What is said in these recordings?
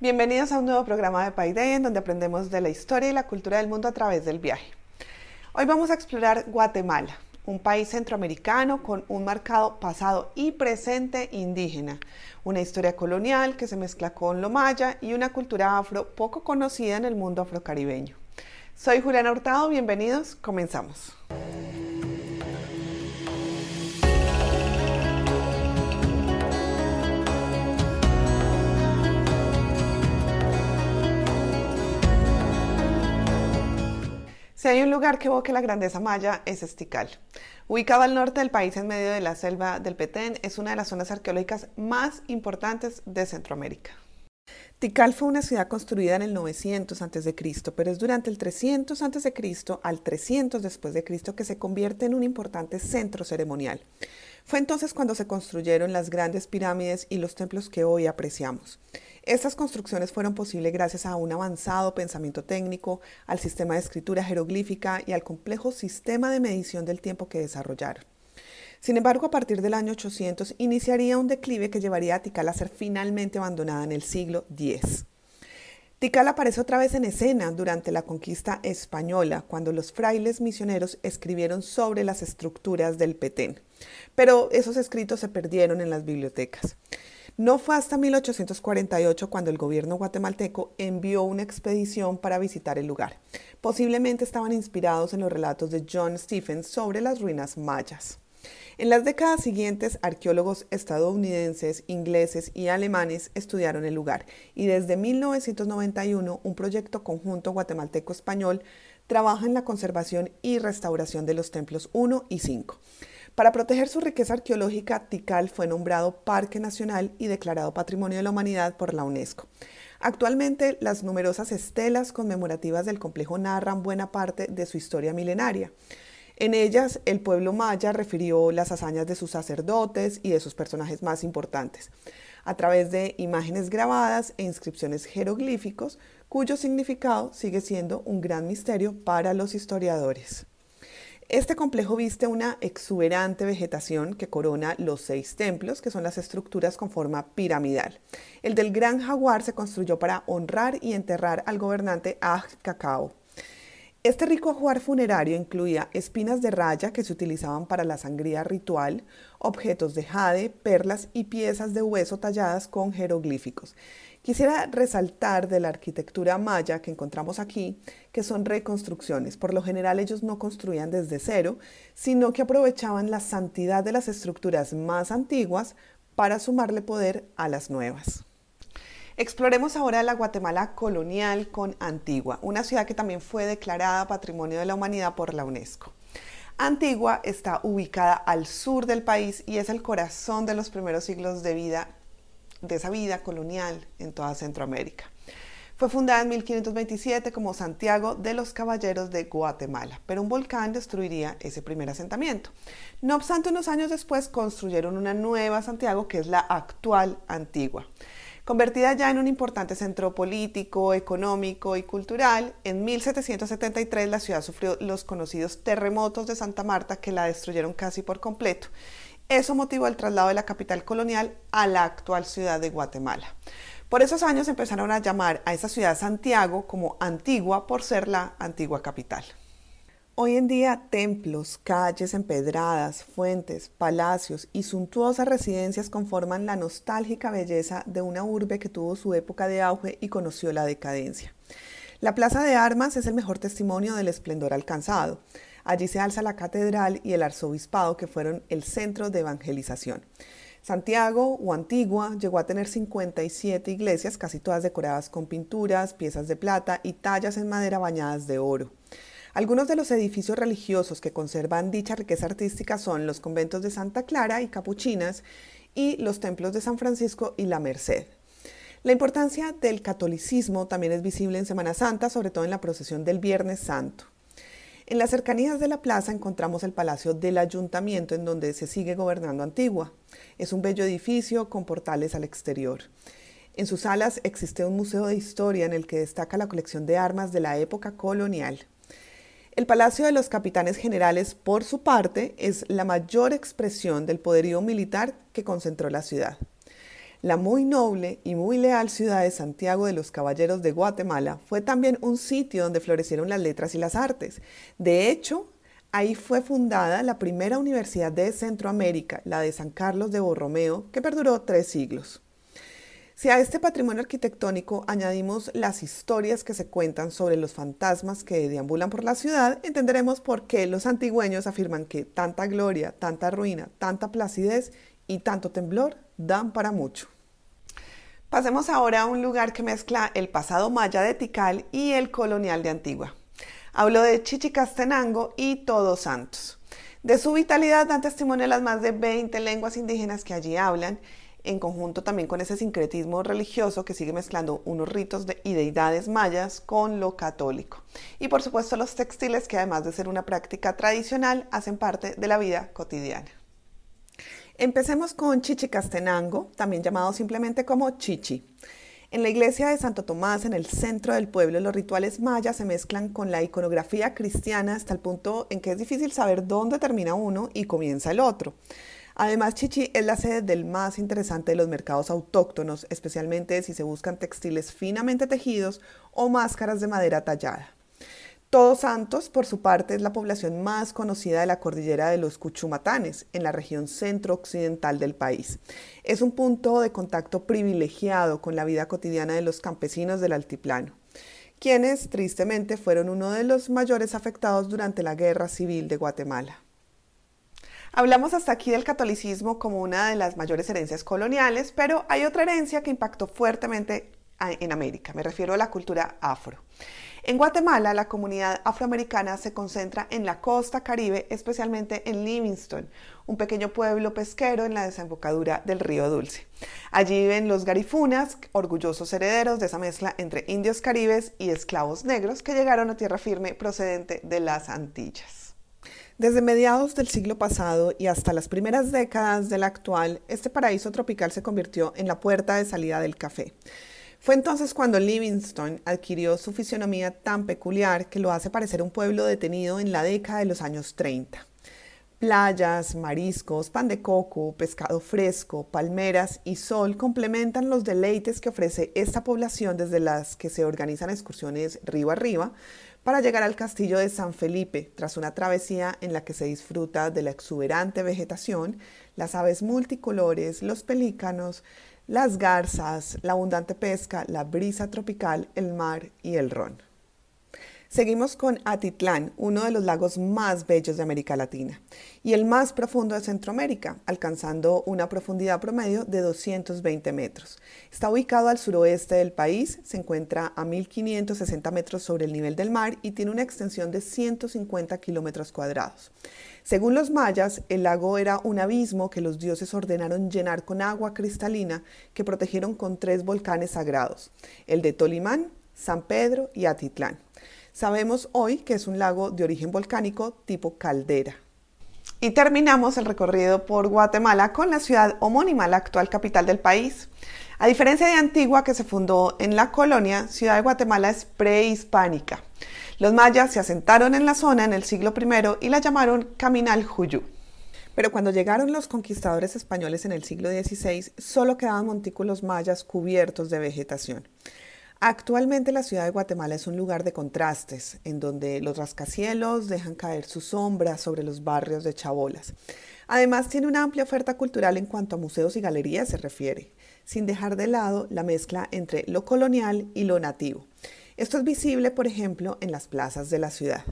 Bienvenidos a un nuevo programa de Paiday en donde aprendemos de la historia y la cultura del mundo a través del viaje. Hoy vamos a explorar Guatemala, un país centroamericano con un marcado pasado y presente indígena, una historia colonial que se mezcla con lo maya y una cultura afro poco conocida en el mundo afrocaribeño. Soy Juliana Hurtado, bienvenidos, comenzamos. Si hay un lugar que evoque la grandeza maya, es Estikal. Ubicado al norte del país en medio de la selva del Petén, es una de las zonas arqueológicas más importantes de Centroamérica. Tikal fue una ciudad construida en el 900 a.C., pero es durante el 300 a.C. al 300 después de Cristo que se convierte en un importante centro ceremonial. Fue entonces cuando se construyeron las grandes pirámides y los templos que hoy apreciamos. Estas construcciones fueron posibles gracias a un avanzado pensamiento técnico, al sistema de escritura jeroglífica y al complejo sistema de medición del tiempo que desarrollaron. Sin embargo, a partir del año 800 iniciaría un declive que llevaría a Tikal a ser finalmente abandonada en el siglo X. Tikal aparece otra vez en escena durante la conquista española, cuando los frailes misioneros escribieron sobre las estructuras del Petén, pero esos escritos se perdieron en las bibliotecas. No fue hasta 1848 cuando el gobierno guatemalteco envió una expedición para visitar el lugar. Posiblemente estaban inspirados en los relatos de John Stephens sobre las ruinas mayas. En las décadas siguientes, arqueólogos estadounidenses, ingleses y alemanes estudiaron el lugar y desde 1991 un proyecto conjunto guatemalteco-español trabaja en la conservación y restauración de los templos 1 y 5. Para proteger su riqueza arqueológica, Tikal fue nombrado Parque Nacional y declarado Patrimonio de la Humanidad por la UNESCO. Actualmente, las numerosas estelas conmemorativas del complejo narran buena parte de su historia milenaria. En ellas, el pueblo maya refirió las hazañas de sus sacerdotes y de sus personajes más importantes, a través de imágenes grabadas e inscripciones jeroglíficos, cuyo significado sigue siendo un gran misterio para los historiadores. Este complejo viste una exuberante vegetación que corona los seis templos, que son las estructuras con forma piramidal. El del Gran Jaguar se construyó para honrar y enterrar al gobernante Aj Cacao. Este rico ajuar funerario incluía espinas de raya que se utilizaban para la sangría ritual, objetos de jade, perlas y piezas de hueso talladas con jeroglíficos. Quisiera resaltar de la arquitectura maya que encontramos aquí que son reconstrucciones. Por lo general ellos no construían desde cero, sino que aprovechaban la santidad de las estructuras más antiguas para sumarle poder a las nuevas. Exploremos ahora la Guatemala colonial con Antigua, una ciudad que también fue declarada Patrimonio de la Humanidad por la UNESCO. Antigua está ubicada al sur del país y es el corazón de los primeros siglos de vida de esa vida colonial en toda Centroamérica. Fue fundada en 1527 como Santiago de los Caballeros de Guatemala, pero un volcán destruiría ese primer asentamiento. No obstante, unos años después construyeron una nueva Santiago que es la actual Antigua. Convertida ya en un importante centro político, económico y cultural, en 1773 la ciudad sufrió los conocidos terremotos de Santa Marta que la destruyeron casi por completo eso motivó el traslado de la capital colonial a la actual ciudad de Guatemala. Por esos años empezaron a llamar a esa ciudad Santiago como Antigua por ser la antigua capital. Hoy en día, templos, calles empedradas, fuentes, palacios y suntuosas residencias conforman la nostálgica belleza de una urbe que tuvo su época de auge y conoció la decadencia. La Plaza de Armas es el mejor testimonio del esplendor alcanzado. Allí se alza la catedral y el arzobispado que fueron el centro de evangelización. Santiago o Antigua llegó a tener 57 iglesias, casi todas decoradas con pinturas, piezas de plata y tallas en madera bañadas de oro. Algunos de los edificios religiosos que conservan dicha riqueza artística son los conventos de Santa Clara y Capuchinas y los templos de San Francisco y la Merced. La importancia del catolicismo también es visible en Semana Santa, sobre todo en la procesión del Viernes Santo. En las cercanías de la plaza encontramos el Palacio del Ayuntamiento en donde se sigue gobernando Antigua. Es un bello edificio con portales al exterior. En sus salas existe un museo de historia en el que destaca la colección de armas de la época colonial. El Palacio de los Capitanes Generales, por su parte, es la mayor expresión del poderío militar que concentró la ciudad. La muy noble y muy leal ciudad de Santiago de los Caballeros de Guatemala fue también un sitio donde florecieron las letras y las artes. De hecho, ahí fue fundada la primera universidad de Centroamérica, la de San Carlos de Borromeo, que perduró tres siglos. Si a este patrimonio arquitectónico añadimos las historias que se cuentan sobre los fantasmas que deambulan por la ciudad, entenderemos por qué los antigüeños afirman que tanta gloria, tanta ruina, tanta placidez y tanto temblor dan para mucho. Pasemos ahora a un lugar que mezcla el pasado maya de Tikal y el colonial de Antigua. Hablo de Chichicastenango y Todos Santos. De su vitalidad dan testimonio las más de 20 lenguas indígenas que allí hablan, en conjunto también con ese sincretismo religioso que sigue mezclando unos ritos y deidades mayas con lo católico. Y por supuesto los textiles que además de ser una práctica tradicional hacen parte de la vida cotidiana. Empecemos con Chichicastenango, también llamado simplemente como Chichi. En la iglesia de Santo Tomás, en el centro del pueblo, los rituales mayas se mezclan con la iconografía cristiana hasta el punto en que es difícil saber dónde termina uno y comienza el otro. Además, Chichi es la sede del más interesante de los mercados autóctonos, especialmente si se buscan textiles finamente tejidos o máscaras de madera tallada. Todos Santos, por su parte, es la población más conocida de la cordillera de los Cuchumatanes, en la región centro-occidental del país. Es un punto de contacto privilegiado con la vida cotidiana de los campesinos del altiplano, quienes, tristemente, fueron uno de los mayores afectados durante la Guerra Civil de Guatemala. Hablamos hasta aquí del catolicismo como una de las mayores herencias coloniales, pero hay otra herencia que impactó fuertemente en América. Me refiero a la cultura afro. En Guatemala, la comunidad afroamericana se concentra en la costa caribe, especialmente en Livingston, un pequeño pueblo pesquero en la desembocadura del río Dulce. Allí viven los garifunas, orgullosos herederos de esa mezcla entre indios caribes y esclavos negros que llegaron a tierra firme procedente de las Antillas. Desde mediados del siglo pasado y hasta las primeras décadas del actual, este paraíso tropical se convirtió en la puerta de salida del café. Fue entonces cuando Livingstone adquirió su fisionomía tan peculiar que lo hace parecer un pueblo detenido en la década de los años 30. Playas, mariscos, pan de coco, pescado fresco, palmeras y sol complementan los deleites que ofrece esta población desde las que se organizan excursiones río arriba para llegar al castillo de San Felipe tras una travesía en la que se disfruta de la exuberante vegetación, las aves multicolores, los pelícanos, las garzas, la abundante pesca, la brisa tropical, el mar y el ron. Seguimos con Atitlán, uno de los lagos más bellos de América Latina y el más profundo de Centroamérica, alcanzando una profundidad promedio de 220 metros. Está ubicado al suroeste del país, se encuentra a 1560 metros sobre el nivel del mar y tiene una extensión de 150 kilómetros cuadrados. Según los mayas, el lago era un abismo que los dioses ordenaron llenar con agua cristalina que protegieron con tres volcanes sagrados, el de Tolimán, San Pedro y Atitlán. Sabemos hoy que es un lago de origen volcánico tipo caldera. Y terminamos el recorrido por Guatemala con la ciudad homónima, la actual capital del país. A diferencia de Antigua, que se fundó en la colonia, Ciudad de Guatemala es prehispánica. Los mayas se asentaron en la zona en el siglo I y la llamaron Caminal Juyú. Pero cuando llegaron los conquistadores españoles en el siglo XVI, solo quedaban montículos mayas cubiertos de vegetación. Actualmente la ciudad de Guatemala es un lugar de contrastes, en donde los rascacielos dejan caer su sombra sobre los barrios de chabolas. Además tiene una amplia oferta cultural en cuanto a museos y galerías se refiere, sin dejar de lado la mezcla entre lo colonial y lo nativo. Esto es visible, por ejemplo, en las plazas de la ciudad.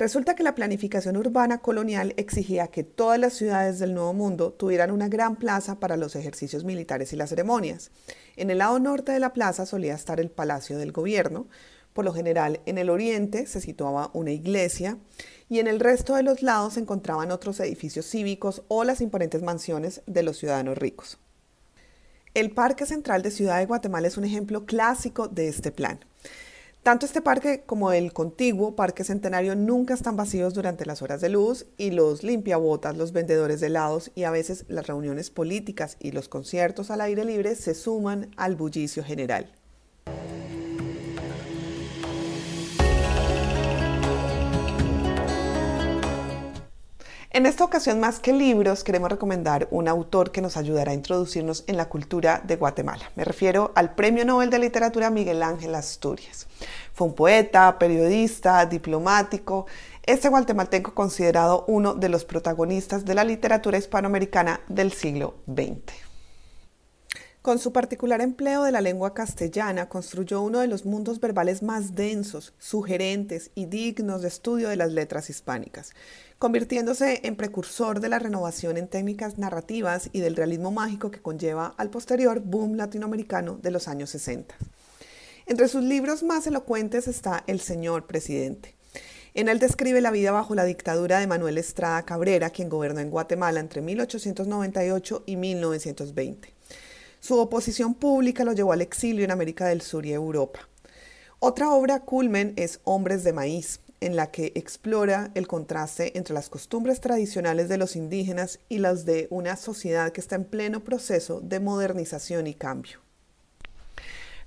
Resulta que la planificación urbana colonial exigía que todas las ciudades del Nuevo Mundo tuvieran una gran plaza para los ejercicios militares y las ceremonias. En el lado norte de la plaza solía estar el Palacio del Gobierno, por lo general en el oriente se situaba una iglesia y en el resto de los lados se encontraban otros edificios cívicos o las imponentes mansiones de los ciudadanos ricos. El Parque Central de Ciudad de Guatemala es un ejemplo clásico de este plan. Tanto este parque como el contiguo Parque Centenario nunca están vacíos durante las horas de luz y los limpiabotas, los vendedores de helados y a veces las reuniones políticas y los conciertos al aire libre se suman al bullicio general. En esta ocasión, más que libros, queremos recomendar un autor que nos ayudará a introducirnos en la cultura de Guatemala. Me refiero al Premio Nobel de Literatura Miguel Ángel Asturias. Fue un poeta, periodista, diplomático. Este guatemalteco considerado uno de los protagonistas de la literatura hispanoamericana del siglo XX. Con su particular empleo de la lengua castellana, construyó uno de los mundos verbales más densos, sugerentes y dignos de estudio de las letras hispánicas, convirtiéndose en precursor de la renovación en técnicas narrativas y del realismo mágico que conlleva al posterior boom latinoamericano de los años 60. Entre sus libros más elocuentes está El Señor Presidente. En él describe la vida bajo la dictadura de Manuel Estrada Cabrera, quien gobernó en Guatemala entre 1898 y 1920. Su oposición pública lo llevó al exilio en América del Sur y Europa. Otra obra culmen es Hombres de Maíz, en la que explora el contraste entre las costumbres tradicionales de los indígenas y las de una sociedad que está en pleno proceso de modernización y cambio.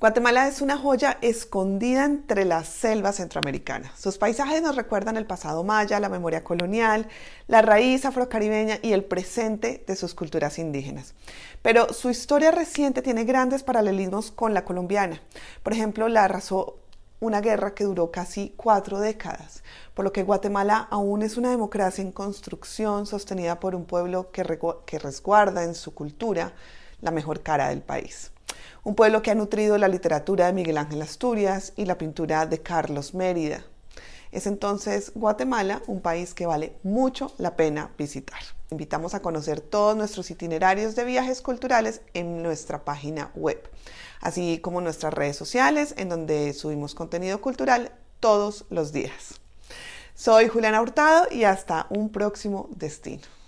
Guatemala es una joya escondida entre las selvas centroamericanas. Sus paisajes nos recuerdan el pasado maya, la memoria colonial, la raíz afrocaribeña y el presente de sus culturas indígenas. Pero su historia reciente tiene grandes paralelismos con la colombiana. Por ejemplo, la arrasó una guerra que duró casi cuatro décadas, por lo que Guatemala aún es una democracia en construcción sostenida por un pueblo que, resguarda en su cultura la mejor cara del país un pueblo que ha nutrido la literatura de Miguel Ángel Asturias y la pintura de Carlos Mérida. Es entonces Guatemala un país que vale mucho la pena visitar. Invitamos a conocer todos nuestros itinerarios de viajes culturales en nuestra página web, así como nuestras redes sociales en donde subimos contenido cultural todos los días. Soy Juliana Hurtado y hasta un próximo destino.